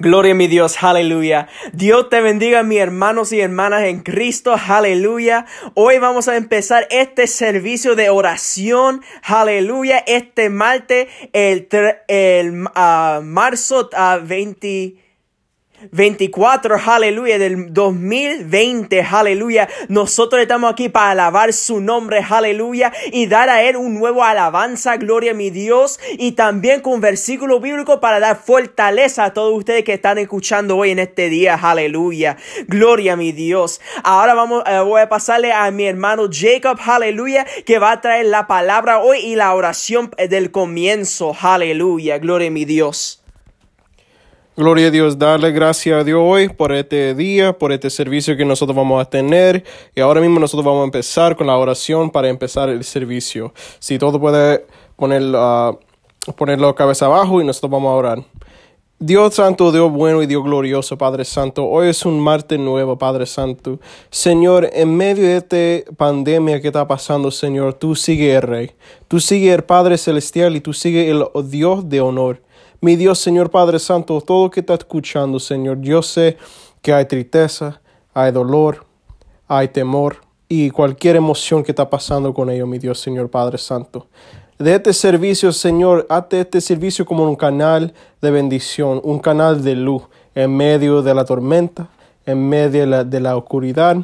Gloria a mi Dios, aleluya. Dios te bendiga, mis hermanos y hermanas en Cristo, aleluya. Hoy vamos a empezar este servicio de oración, aleluya. Este martes, el, el uh, marzo uh, 20. 24, aleluya, del 2020, aleluya. Nosotros estamos aquí para alabar su nombre, aleluya, y dar a Él un nuevo alabanza, gloria a mi Dios, y también con versículo bíblico para dar fortaleza a todos ustedes que están escuchando hoy en este día, aleluya. Gloria a mi Dios. Ahora vamos, eh, voy a pasarle a mi hermano Jacob, aleluya, que va a traer la palabra hoy y la oración del comienzo, aleluya. Gloria a mi Dios. Gloria a Dios, darle gracias a Dios hoy por este día, por este servicio que nosotros vamos a tener. Y ahora mismo nosotros vamos a empezar con la oración para empezar el servicio. Si todo puede poner, uh, ponerlo cabeza abajo y nosotros vamos a orar. Dios Santo, Dios bueno y Dios glorioso, Padre Santo, hoy es un martes nuevo, Padre Santo. Señor, en medio de esta pandemia que está pasando, Señor, tú sigue el Rey, tú sigue el Padre Celestial y tú sigue el Dios de honor. Mi Dios, Señor Padre Santo, todo que está escuchando, Señor, yo sé que hay tristeza, hay dolor, hay temor y cualquier emoción que está pasando con ellos, mi Dios, Señor Padre Santo. De este servicio, Señor, hazte este servicio como un canal de bendición, un canal de luz en medio de la tormenta, en medio de la, de la oscuridad.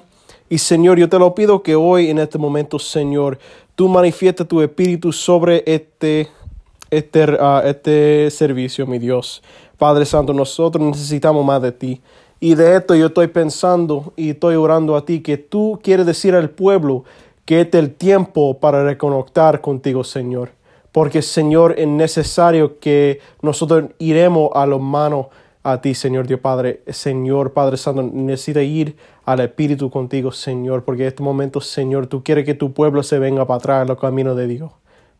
Y Señor, yo te lo pido que hoy, en este momento, Señor, tú manifiestas tu espíritu sobre este este, uh, este servicio, mi Dios. Padre Santo, nosotros necesitamos más de ti. Y de esto yo estoy pensando y estoy orando a ti que tú quieres decir al pueblo que este es el tiempo para reconectar contigo, Señor. Porque, Señor, es necesario que nosotros iremos a los manos a ti, Señor Dios Padre. Señor Padre Santo, necesita ir al Espíritu contigo, Señor. Porque en este momento, Señor, tú quieres que tu pueblo se venga para atrás en los caminos de Dios.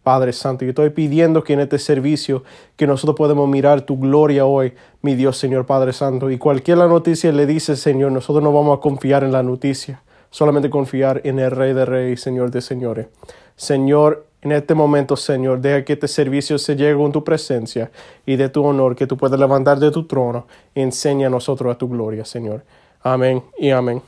Padre Santo, yo estoy pidiendo que en este servicio que nosotros podemos mirar tu gloria hoy, mi Dios, Señor Padre Santo. Y cualquier la noticia le dice, Señor, nosotros no vamos a confiar en la noticia, solamente confiar en el Rey de Reyes, Señor de Señores. Señor, en este momento, Señor, deja que este servicio se llegue con tu presencia y de tu honor, que tú puedas levantar de tu trono y enseña a nosotros a tu gloria, Señor. Amén y amén.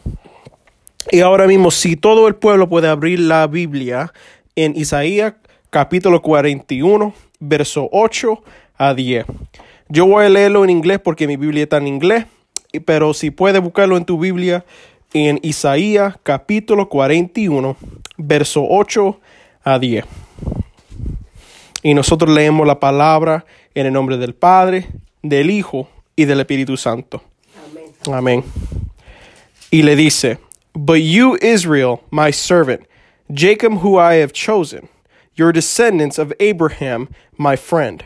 Y ahora mismo, si todo el pueblo puede abrir la Biblia en Isaías capítulo 41, verso 8 a 10. Yo voy a leerlo en inglés porque mi Biblia está en inglés, pero si puedes buscarlo en tu Biblia en Isaías capítulo 41, verso 8 a 10. Y nosotros leemos la palabra en el nombre del Padre, del Hijo y del Espíritu Santo. Amén. Amén. Y le dice, But you, Israel, my servant, Jacob, who I have chosen, your descendants of Abraham, my friend.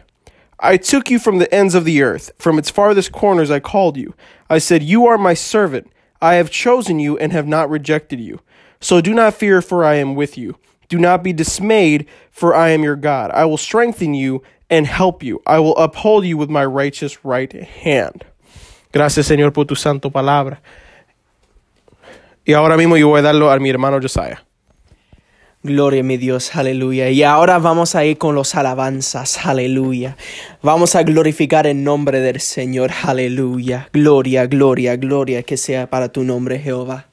I took you from the ends of the earth, from its farthest corners I called you. I said, You are my servant. I have chosen you and have not rejected you. So do not fear, for I am with you. Do not be dismayed, for I am your God. I will strengthen you and help you. I will uphold you with my righteous right hand. Gracias, Señor, por tu santo palabra. Y ahora mismo yo voy a darlo a mi hermano Josiah. Gloria a mi Dios, aleluya. Y ahora vamos a ir con los alabanzas, aleluya. Vamos a glorificar el nombre del Señor, aleluya. Gloria, gloria, gloria, que sea para tu nombre, Jehová.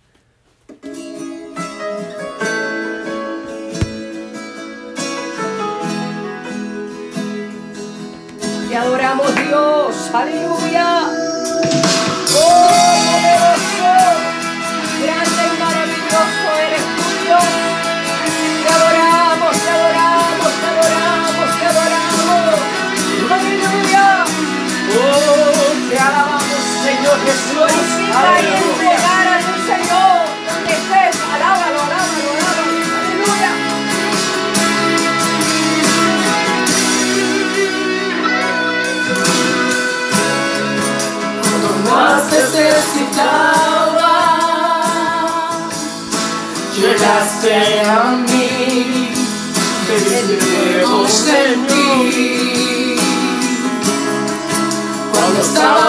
Te adoramos Dios, aleluya. Oh, Glorifica y entregar a tu Señor. Donde estés, alábalo, alábalo, alábalo. Aleluya. Cuando más necesitaba, llegaste a mí, perdimos en mí. Cuando estaba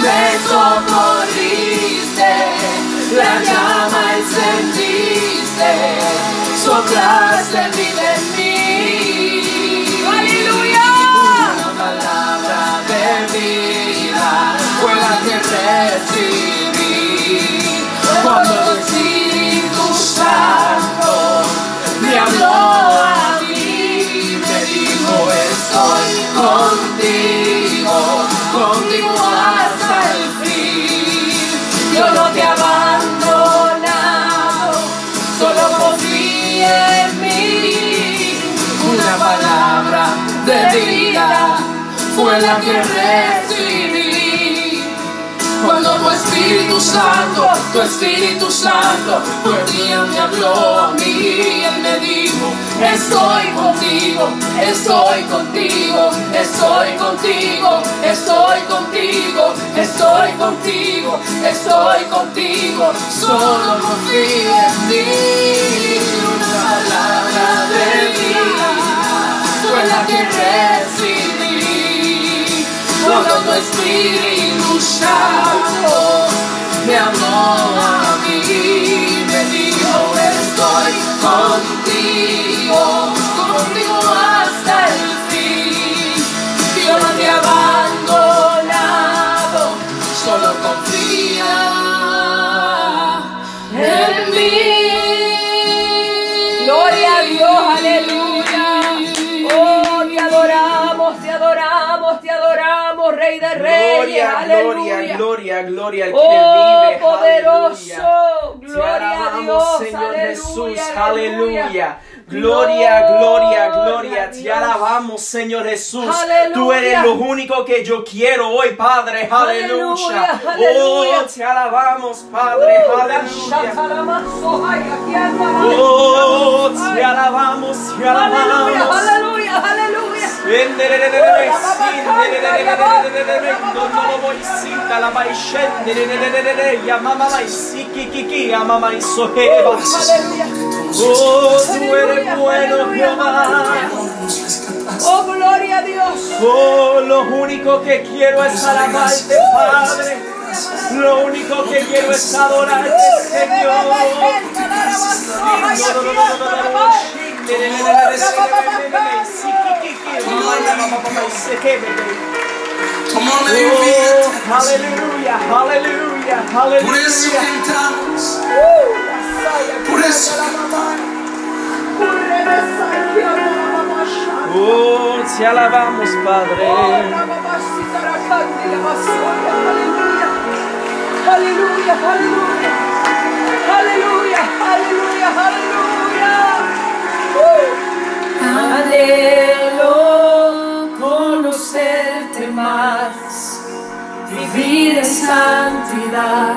me socorriste, la llama encendiste, soplaste vida en mí. ¡Aleluya! Una palabra de vida fue la que recibí fue la que recibí. Cuando tu Espíritu Santo, tu Espíritu Santo, por día me habló a mí y Él me dijo, estoy contigo, estoy contigo, estoy contigo, estoy contigo, estoy contigo, estoy contigo, solo confía en mí. Una palabra de vida fue la que recibí cuando tu Espíritu Santo me amó a mí, me dijo estoy contigo, contigo Gloria, aleluya. gloria, gloria, gloria al que Oh, vive. poderoso, aleluya. gloria Te a alabamos, Dios, Señor aleluya, Jesús, aleluya. Aleluya. Gloria, gloria, Gloria Te alabamos, Señor Jesús. Aleluya. Tú eres lo único que yo quiero hoy, Padre. Aleluya. Aleluya, aleluya. Oh, te alabamos, Padre. Uh, Aleluya. Oh, te alabamos, te Aleluya, alabamos. aleluya, aleluya. Aleluya. Oh, tú eres bueno, Jehová. Oh, gloria a Dios. Oh, lo único que quiero es alabarte, Padre. Lo único que quiero es adorarte, Señor. Come on, let your feet. Oh, aleluya, aleluya, Por eso aleluya. Por eso Oh, te alabamos, Padre. Aleluya, aleluya, aleluya. Aleluya, aleluya, aleluya. Uh. Anhelo conocerte más, vivir en santidad,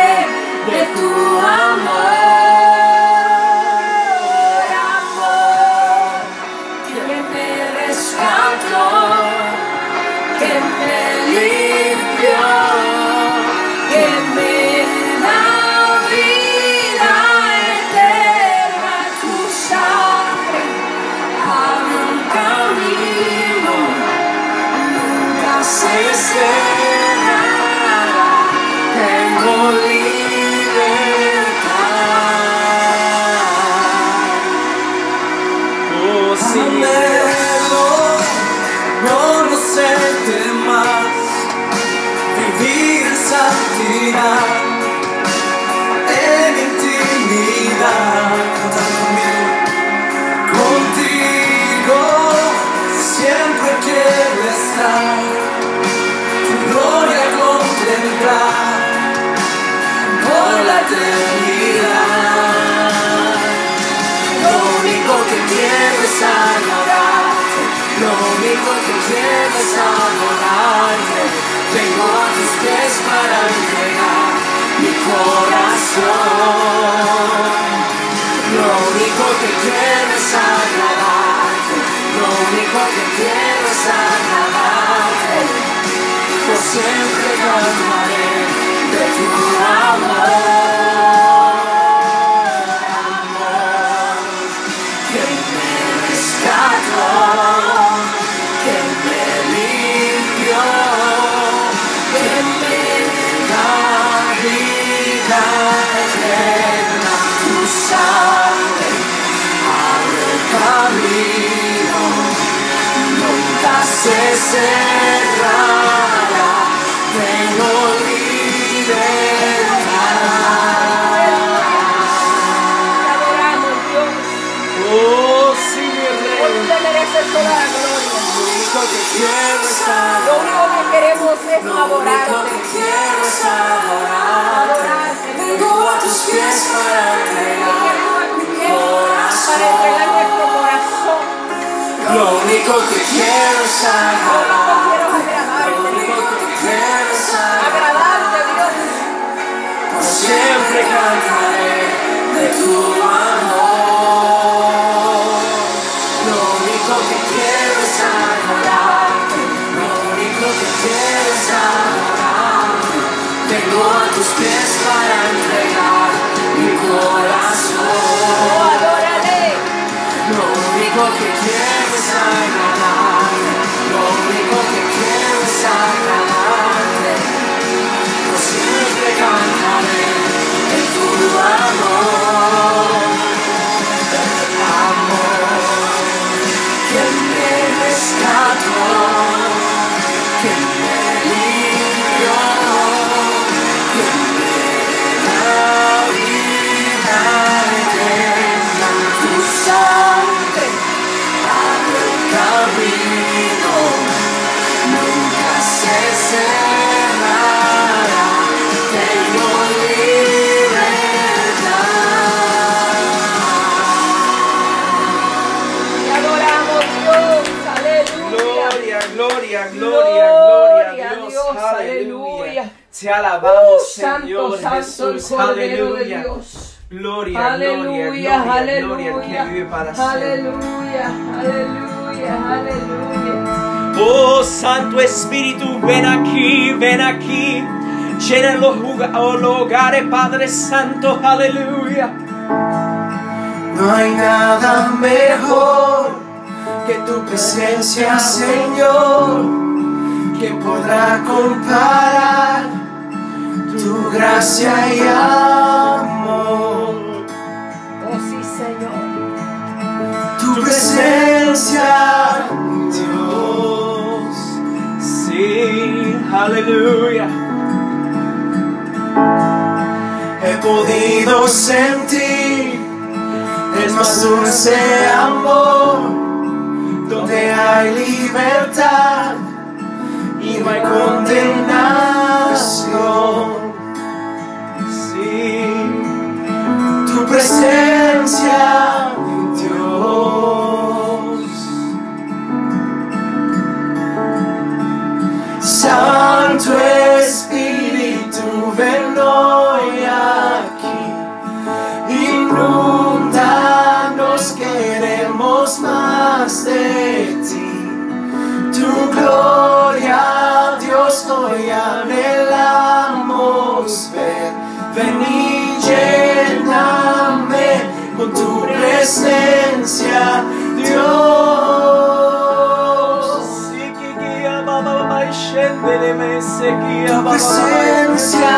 de tu amor, conocerte más, vivir en santidad, Por siempre Εγώ μόνο μόνο μόνο μόνο μπορώ να δω. Εγώ μόνο μπορώ να δω. Te alabamos, santo, Señor santo Jesús. De Aleluya. Dios. Gloria, gloria, Aleluya, gloria, aleluya. gloria al que vive para siempre. Aleluya, aleluya, aleluya. Oh Santo Espíritu, ven aquí, ven aquí. Llena los, oh, hogares, Padre Santo, aleluya. No hay nada mejor que tu presencia, Señor. ¿Quién podrá comparar tu gracia y amor? Oh sí, Señor. Tu presencia, Dios. Sí, aleluya. podido sentir el más dulce amor, donde hay libertad y no hay condenación. Tu presencia, Dios. Santo Espíritu, ven presencia, Dios. Tu presencia,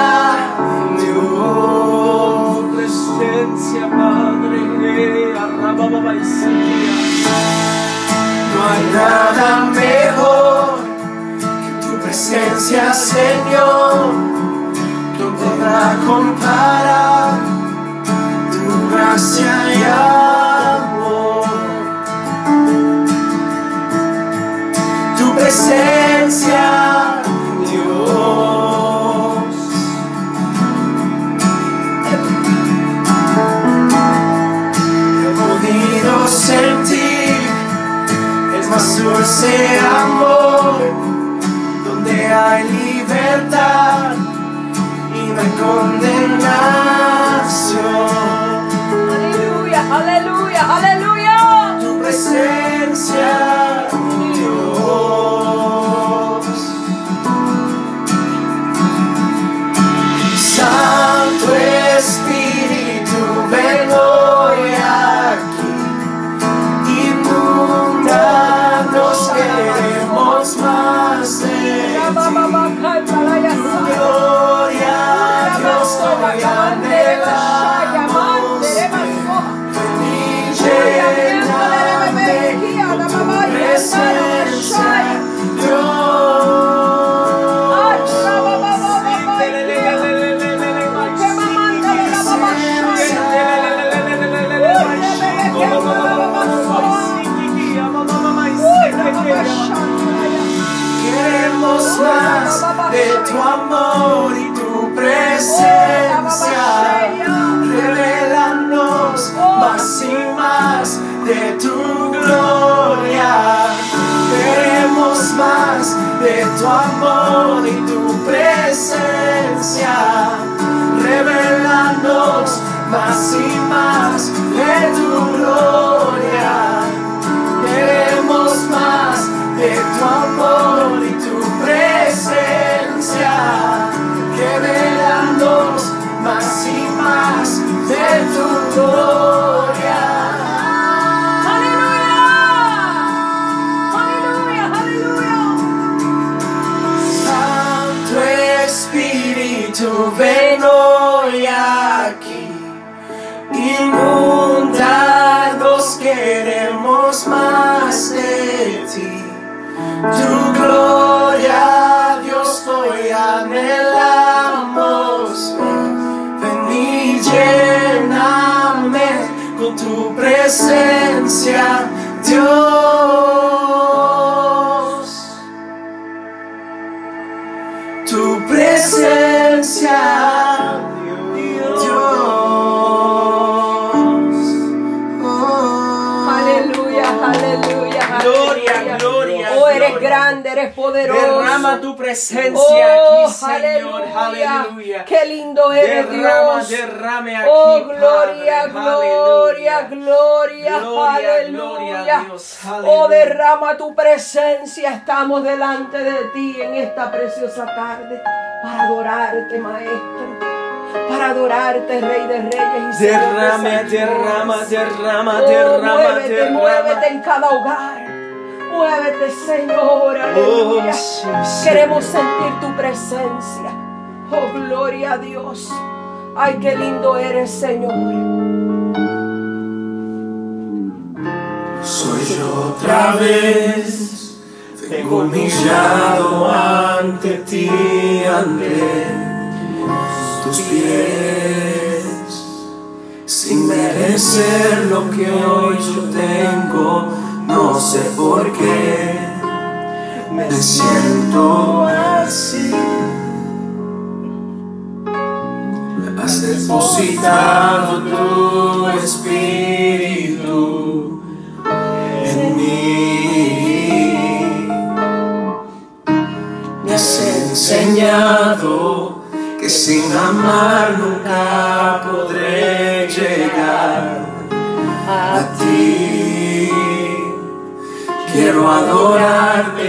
Dios. presencia, Padre. No hay nada mejor que tu presencia, Señor. No podrá comparar tu gracia y amor. Más dulce amor, donde hay libertad y no hay condenación. Aleluya, aleluya, aleluya. Tu presencia, Tu presencia, eres poderoso. Derrama tu presencia Oh, aquí, Señor. aleluya. Aleluya. Qué lindo eres Derrama, Dios. derrame aquí, Oh, gloria, Padre. gloria, Aleluya. gloria, Gloria, aleluya. gloria a Dios. Oh, derrama tu presencia. Estamos delante de ti en esta preciosa tarde para adorarte, Maestro. Para adorarte, Rey de Reyes y Derrame, señores. derrama, derrama, Oh, derrama, muévete, derrama. muévete en cada hogar. Muévete, Señor. Aleluya. Oh, sí, Queremos Señor. sentir tu presencia. Oh, gloria a Dios. Ay, qué lindo eres, Señor. Soy yo otra vez, vengo humillado ante ti, ante tus pies. merecer lo que hoy yo tengo, no sé por qué me siento así. Has depositado tu espíritu en mí. Me has enseñado que sin amar nunca podré Adorarte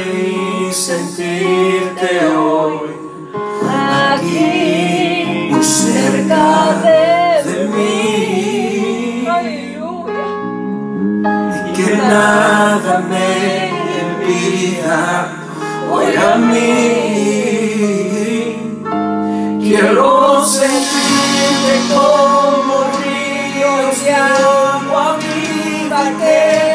y sentirte hoy aquí, muy cerca de mí. Y que nada me impida hoy a mí. Quiero sentirte como ríos de agua viva que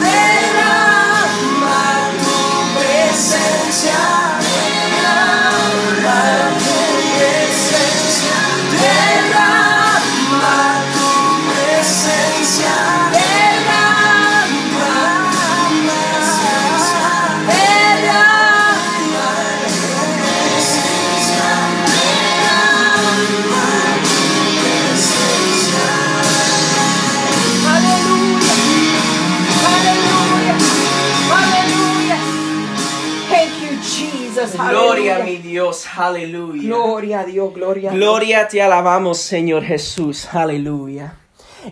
derrama aleluya. Gloria a Dios, gloria a Dios. Gloria te alabamos, Señor Jesús, aleluya.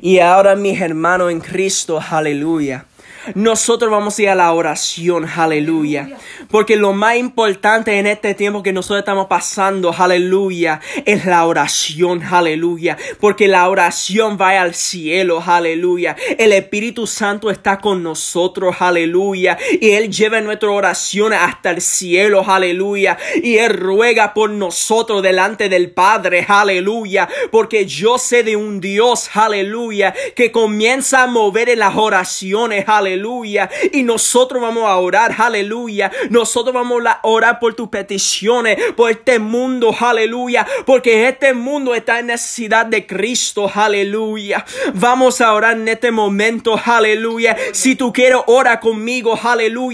Y ahora, mis hermanos en Cristo, aleluya. Nosotros vamos a ir a la oración, aleluya. Porque lo más importante en este tiempo que nosotros estamos pasando, aleluya, es la oración, aleluya. Porque la oración va al cielo, aleluya. El Espíritu Santo está con nosotros, aleluya. Y Él lleva nuestra oración hasta el cielo, aleluya. Y Él ruega por nosotros delante del Padre, aleluya. Porque yo sé de un Dios, aleluya, que comienza a mover en las oraciones, aleluya. Y nosotros vamos a orar, aleluya. Nosotros vamos a orar por tus peticiones, por este mundo, aleluya. Porque este mundo está en necesidad de Cristo, aleluya. Vamos a orar en este momento, aleluya. Si tú quieres, ora conmigo, aleluya.